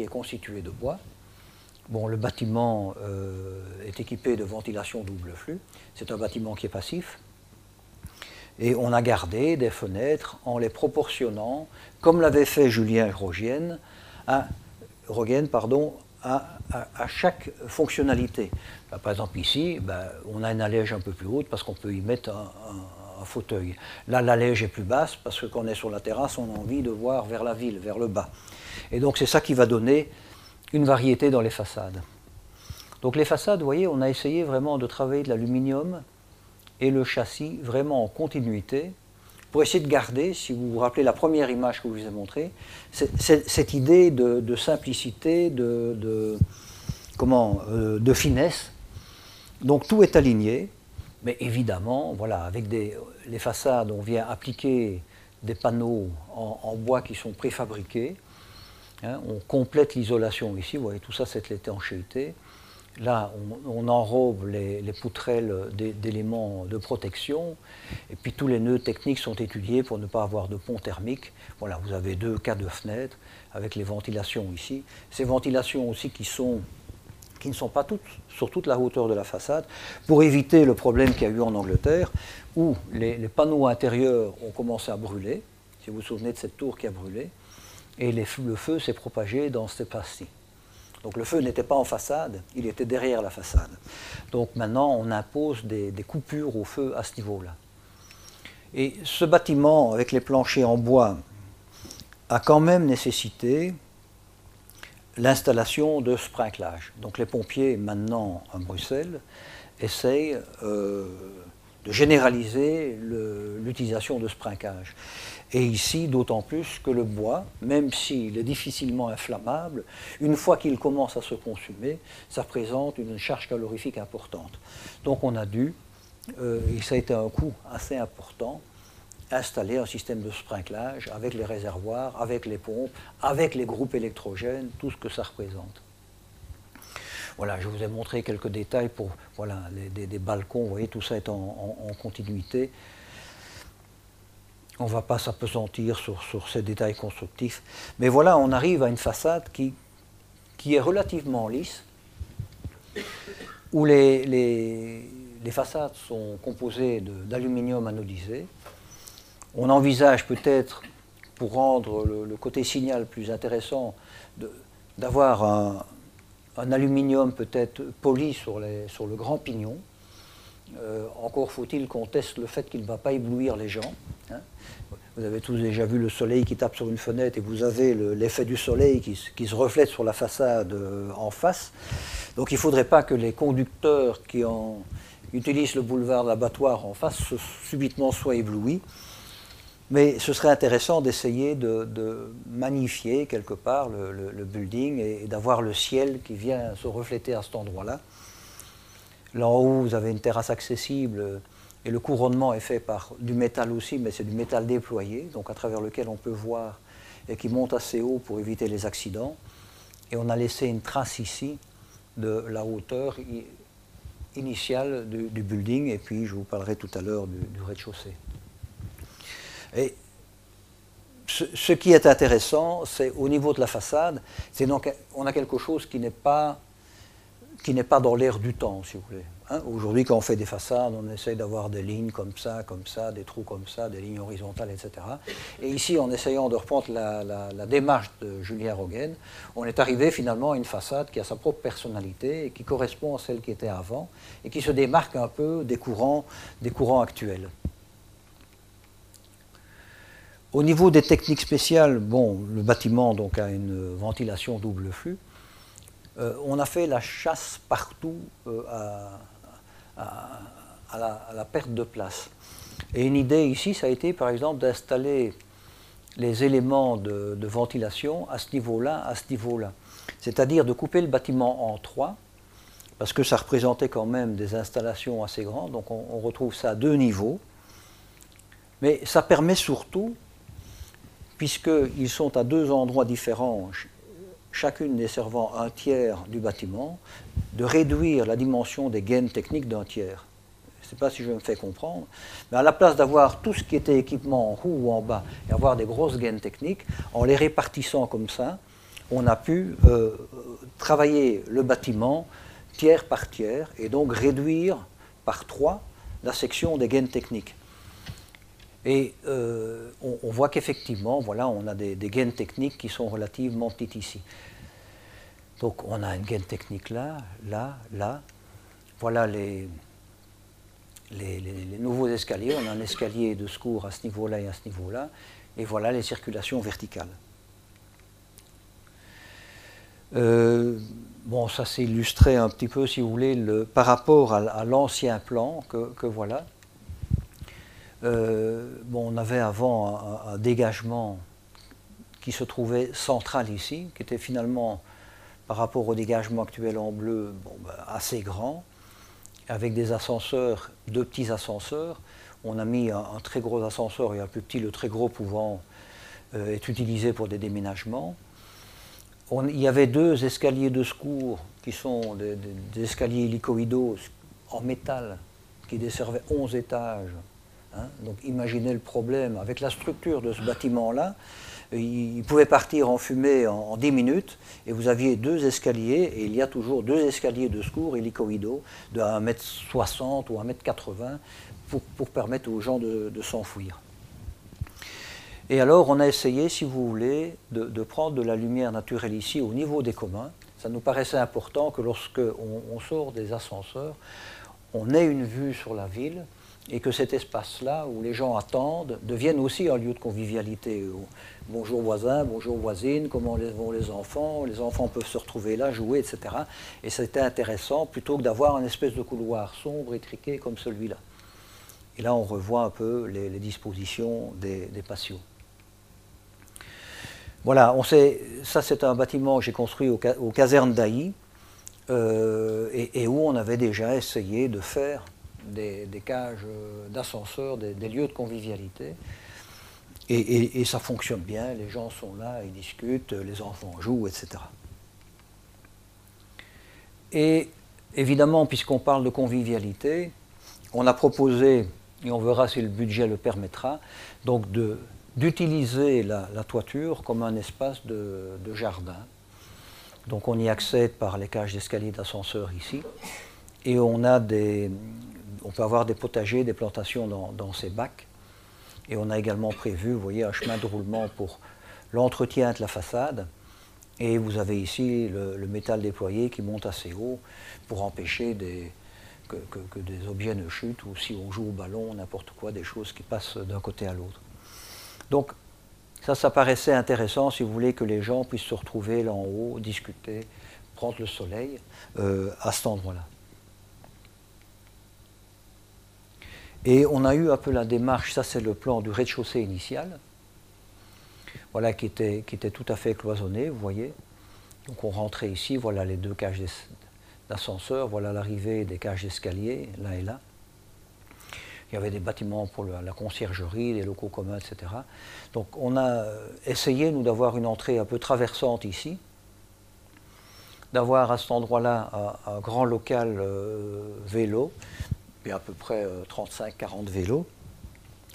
est constitué de bois. Bon, le bâtiment euh, est équipé de ventilation double flux. C'est un bâtiment qui est passif. Et on a gardé des fenêtres en les proportionnant, comme l'avait fait Julien Rogienne, à, pardon, à, chaque fonctionnalité. par exemple, ici, ben, on a une allège un peu plus haute parce qu'on peut y mettre un fauteuil. Là, l'allège est plus basse parce que quand on est sur la terrasse, on a envie de voir vers la ville, vers le bas. Et donc c'est ça qui va donner une variété dans les façades. Donc les façades, vous voyez, on a essayé vraiment de travailler de l'aluminium et le châssis vraiment en continuité pour essayer de garder, si vous vous rappelez la première image que je vous ai montrée, cette idée de, simplicité, euh, de finesse. Donc tout est aligné, mais évidemment, voilà, avec les façades, on vient appliquer des panneaux en bois qui sont préfabriqués. Hein, on complète l'isolation ici, vous voyez tout ça c'est l'étanchéité. Là, on, enrobe les, poutrelles d'éléments de protection, et puis tous les nœuds techniques sont étudiés pour ne pas avoir de pont thermique. Voilà, vous avez deux cas de fenêtres avec les ventilations ici. Ces ventilations aussi qui, sont, qui ne sont pas toutes sur toute la hauteur de la façade, pour éviter le problème qu'il y a eu en Angleterre, où les, panneaux intérieurs ont commencé à brûler. Si vous vous souvenez de cette tour qui a brûlé, et le feu s'est propagé dans cette espace-ci. Donc le feu n'était pas en façade, il était derrière la façade. Donc maintenant, on impose des, coupures au feu à ce niveau-là. Et ce bâtiment, avec les planchers en bois, a quand même nécessité l'installation de sprinklage. Donc les pompiers, maintenant à Bruxelles, essayent euh, de généraliser l'utilisation de sprinklage. Et ici, d'autant plus que le bois, même s'il est difficilement inflammable, une fois qu'il commence à se consumer, ça représente une charge calorifique importante. Donc on a dû, euh, et ça a été un coût assez important, installer un système de sprinklage avec les réservoirs, avec les pompes, avec les groupes électrogènes, tout ce que ça représente. Voilà, je vous ai montré quelques détails pour voilà, des, balcons, vous voyez, tout ça est en continuité on ne va pas s'apesantir sur, ces détails constructifs. Mais voilà, on arrive à une façade qui, qui est relativement lisse, où les, les, façades sont composées d'aluminium anodisé. On envisage peut-être, pour rendre le, côté signal plus intéressant, d'avoir un, aluminium peut-être poli sur, le grand pignon. Euh, encore faut-il qu'on teste le fait qu'il ne va pas éblouir les gens. Hein. Vous avez tous déjà vu le soleil qui tape sur une fenêtre et vous avez l'effet du soleil qui, se reflète sur la façade euh, en face. Donc il ne faudrait pas que les conducteurs qui utilisent le boulevard d'abattoir en face subitement soient éblouis. Mais ce serait intéressant d'essayer de, magnifier quelque part le, building et, d'avoir le ciel qui vient se refléter à cet endroit-là. Là en haut, vous avez une terrasse accessible et le couronnement est fait par du métal aussi, mais c'est du métal déployé, donc à travers lequel on peut voir et qui monte assez haut pour éviter les accidents. Et on a laissé une trace ici de la hauteur initiale du, building, et puis je vous parlerai tout à l'heure du, rez-de-chaussée. Et ce, qui est intéressant, c'est au niveau de la façade, c'est donc on a quelque chose qui n'est pas qui n'est pas dans l'air du temps, si vous voulez. Hein. Aujourd'hui, quand on fait des façades, on essaye d'avoir des lignes comme ça, comme ça, des trous comme ça, des lignes horizontales, etc. Et ici, en essayant de reprendre la, démarche de Julien Rogen, on est arrivé finalement à une façade qui a sa propre personnalité et qui correspond à celle qui était avant et qui se démarque un peu des courants, des courants actuels. Au niveau des techniques spéciales, le bâtiment a une ventilation double flux. Euh, on a fait la chasse partout euh, à, la, perte de place. Et une idée ici, ça a été par exemple d'installer les éléments de, ventilation à ce niveau-là, à ce niveau-là. C'est-à-dire de couper le bâtiment en trois, parce que ça représentait quand même des installations assez grandes, donc on, on retrouve ça à deux niveaux. Mais ça permet surtout, puisqu'ils sont à deux endroits différents, chacune desservant un tiers du bâtiment, de réduire la dimension des gaines techniques d'un tiers. Je ne sais pas si je me fais comprendre, mais à la place d'avoir tout ce qui était équipement en haut ou en bas et avoir des grosses gaines techniques, en les répartissant comme ça, on a pu euh, travailler le bâtiment tiers par tiers et donc réduire par trois la section des gaines techniques. Et euh, on, voit qu'effectivement, voilà, on a des, gaines techniques qui sont relativement petites ici. Donc on a une gaine technique là, là, là. Voilà les, nouveaux escaliers. On a un escalier de secours à ce niveau-là et à ce niveau-là. Et voilà les circulations verticales. Euh, bon, ça s'est illustré un petit peu, si vous voulez, le, par rapport à, l'ancien plan que voilà. Euh, bon, on avait avant un, dégagement qui se trouvait central ici, qui était finalement, par rapport au dégagement actuel en bleu, ben, assez grand, avec des ascenseurs, deux petits ascenseurs. On a mis un, très gros ascenseur et un plus petit, le très gros pouvant euh, être utilisé pour des déménagements. il y avait deux escaliers de secours qui sont des, des escaliers hélicoïdaux en métal qui desservaient 11 étages Hein. donc imaginez le problème. Avec la structure de ce bâtiment-là, il pouvait partir en fumée en, 10 minutes et vous aviez deux escaliers et il y a toujours deux escaliers de secours hélicoïdaux de 1m60 ou 1m80 pour, pour permettre aux gens de, s'enfuir. Et alors on a essayé, si vous voulez, de, prendre de la lumière naturelle ici au niveau des communs. Ça nous paraissait important que lorsque on sort des ascenseurs, on ait une vue sur la ville et que cet espace-là, où les gens attendent, devienne aussi un lieu de convivialité. Bonjour voisins, bonjour voisines, comment vont les enfants, les enfants peuvent se retrouver là, jouer, etc. Et c'était intéressant plutôt que d'avoir un espèce de couloir sombre, étriqué comme celui-là. Et là, on revoit un peu les, dispositions des, des, patios. Voilà, on sait, ça c'est un bâtiment que j'ai construit aux, casernes d'Aï, euh, et où on avait déjà essayé de faire des, cages d'ascenseurs, des, lieux de convivialité. Et, ça fonctionne bien, les gens sont là, ils discutent, les enfants jouent, etc. Et évidemment, puisqu'on parle de convivialité, on a proposé, et on verra si le budget le permettra, donc d'utiliser la, toiture comme un espace de, de, jardin. Donc on y accède par les cages d'escalier d'ascenseur ici, et on a des, on peut avoir des potagers, des plantations dans, ces bacs. Et on a également prévu, vous voyez, un chemin de roulement pour l'entretien de la façade. Et vous avez ici le, métal déployé qui monte assez haut pour empêcher que, des objets ne chutent ou si on joue au ballon, n'importe quoi, des choses qui passent d'un côté à l'autre. Donc ça, ça paraissait intéressant si vous voulez que les gens puissent se retrouver là en haut, discuter, prendre le soleil euh, à cet endroit-là. Et on a eu un peu la démarche, ça c'est le plan du rez-de-chaussée initial, voilà, qui était, qui était tout à fait cloisonné, vous voyez. Donc on rentrait ici, voilà les deux cages d'ascenseur, voilà l'arrivée des cages d'escalier, là et là. Il y avait des bâtiments pour la conciergerie, des locaux communs, etc. Donc on a essayé, nous, d'avoir une entrée un peu traversante ici, d'avoir à cet endroit-là un, grand local euh, vélo, à peu près 35-40 euh, vélos.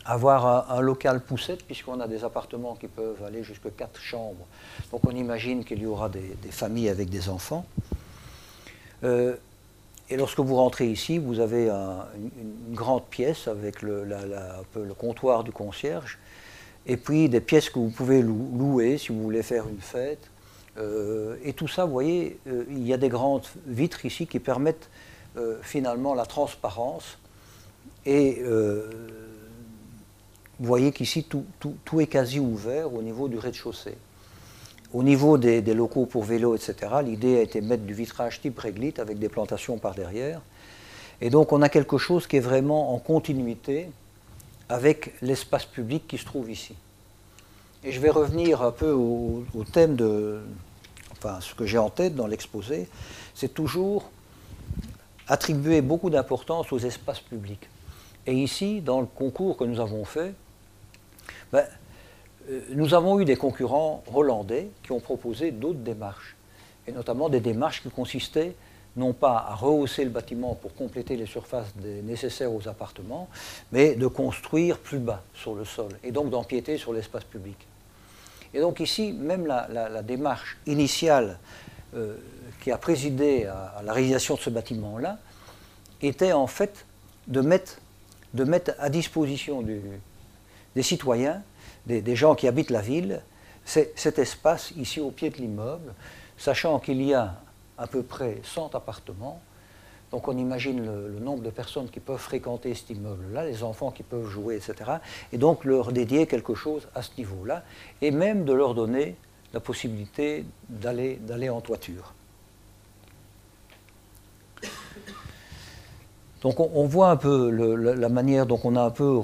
Avoir un, local poussette, puisqu'on a des appartements qui peuvent aller jusqu'à 4 chambres. Donc on imagine qu'il y aura des, familles avec des enfants. Euh, et lorsque vous rentrez ici, vous avez une, grande pièce avec le, comptoir du concierge, et puis des pièces que vous pouvez louer si vous voulez faire une fête. Euh, et tout ça, vous voyez, il y a des grandes vitres ici qui permettent finalement la transparence. Et vous voyez qu'ici, tout, est quasi ouvert au niveau du rez-de-chaussée. Au niveau des, locaux pour vélo, etc., l'idée a été de mettre du vitrage type réglite avec des plantations par derrière. Et donc on a quelque chose qui est vraiment en continuité avec l'espace public qui se trouve ici. Et je vais revenir un peu au, thème de, enfin ce que j'ai en tête dans l'exposé, c'est toujours attribuer beaucoup d'importance aux espaces publics. Et ici, dans le concours que nous avons fait, ben, euh, nous avons eu des concurrents hollandais qui ont proposé d'autres démarches, et notamment des démarches qui consistaient non pas à rehausser le bâtiment pour compléter les surfaces nécessaires aux appartements, mais de construire plus bas sur le sol, et donc d'empiéter sur l'espace public. Et donc ici, même la, démarche initiale euh, qui a présidé à, la réalisation de ce bâtiment-là était en fait de mettre, à disposition des citoyens des, gens qui habitent la ville, cet espace ici au pied de l'immeuble, sachant qu'il y a à peu près 100 appartements. Donc on imagine le, nombre de personnes qui peuvent fréquenter cet immeuble-là, les enfants qui peuvent jouer, etc. Et donc leur dédier quelque chose à ce niveau-là, et même de leur donner la possibilité d'aller en toiture. Donc on, voit un peu la, manière dont on a un peu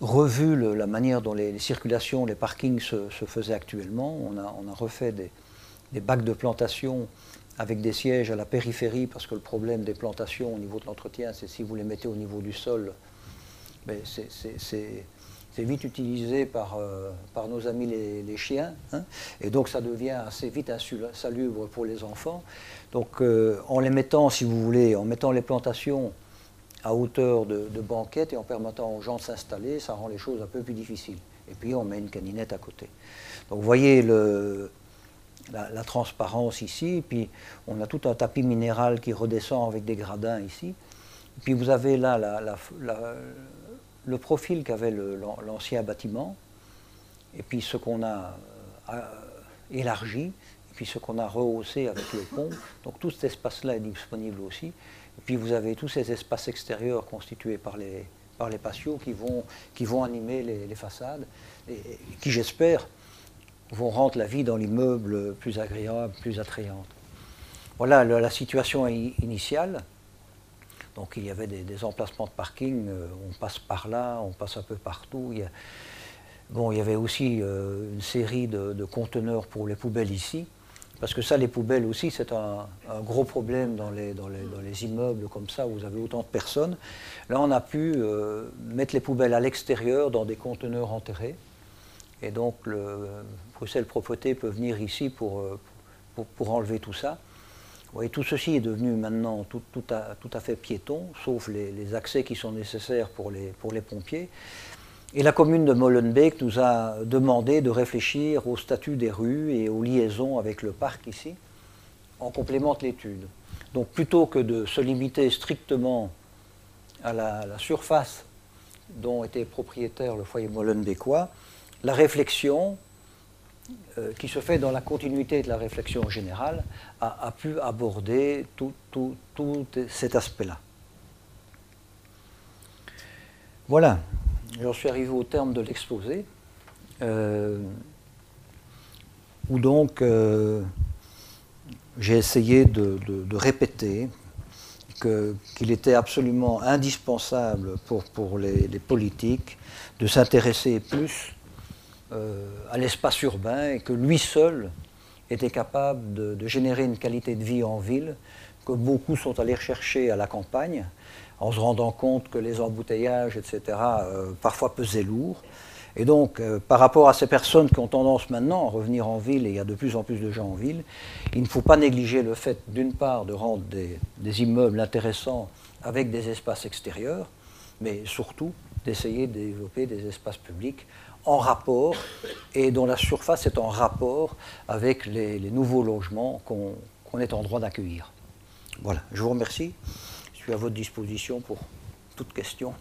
revu la manière dont les, circulations, les parkings se, faisaient actuellement. On a, refait des, bacs de plantation avec des sièges à la périphérie, parce que le problème des plantations au niveau de l'entretien, c'est si vous les mettez au niveau du sol, ben, c'est vite utilisé par, euh, nos amis les, chiens, hein. et donc ça devient assez vite insalubre pour les enfants. Donc euh, en les mettant, si vous voulez, en mettant les plantations à hauteur de, banquette et en permettant aux gens de s'installer, ça rend les choses un peu plus difficiles. Et puis on met une caninette à côté. Donc vous voyez la, transparence ici, puis on a tout un tapis minéral qui redescend avec des gradins ici. Puis vous avez là le profil qu'avait l'ancien bâtiment, et puis ce qu'on a euh, élargi, et puis ce qu'on a rehaussé avec le pont. Donc tout cet espace-là est disponible aussi. Et puis vous avez tous ces espaces extérieurs constitués par les, par les patios qui vont, qui vont animer les, façades et qui, j'espère, vont rendre la vie dans l'immeuble plus agréable, plus attrayante. Voilà la, situation initiale. Donc il y avait des, emplacements de parking, euh, on passe par là, on passe un peu partout. Bon, il y avait aussi euh, une série de, conteneurs pour les poubelles ici. Parce que ça, les poubelles aussi, c'est un, gros problème dans les, immeubles comme ça, où vous avez autant de personnes. Là, on a pu euh, mettre les poubelles à l'extérieur, dans des conteneurs enterrés. Et donc, le Bruxelles Propreté peut venir ici pour, euh, enlever tout ça. Vous voyez, tout ceci est devenu maintenant tout, à, fait piéton, sauf les, accès qui sont nécessaires pour les pompiers. Et la commune de Molenbeek nous a demandé de réfléchir au statut des rues et aux liaisons avec le parc ici, en complément de l'étude. Donc plutôt que de se limiter strictement à la, surface dont était propriétaire le foyer molenbeekois, la réflexion euh, qui se fait dans la continuité de la réflexion générale a, pu aborder tout cet aspect-là. Voilà, J'en suis arrivé au terme de l'exposé, euh, où donc euh, j'ai essayé de, répéter qu'il était absolument indispensable pour, les, politiques de s'intéresser plus euh, à l'espace urbain et que lui seul était capable de, de, générer une qualité de vie en ville que beaucoup sont allés rechercher à la campagne en se rendant compte que les embouteillages, etc., euh, parfois pesaient lourd. Et donc, euh, par rapport à ces personnes qui ont tendance maintenant à revenir en ville, et il y a de plus en plus de gens en ville, il ne faut pas négliger le fait, d'une part, de rendre des, immeubles intéressants avec des espaces extérieurs, mais surtout d'essayer de développer des espaces publics en rapport et dont la surface est en rapport avec les, nouveaux logements qu'on est en droit d'accueillir. Voilà, je vous remercie. Je suis à votre disposition pour toute question.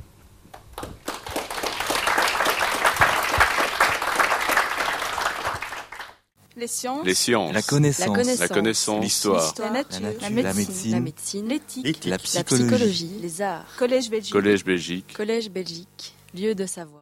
Les sciences. Les sciences. La connaissance. La connaissance. L'histoire. La nature. La nature. La La médecine. médecine. La médecine. L'éthique. La psychologie. Les arts. Collège Belgique. Collège Belgique. Collège Belgique. Lieu de savoir.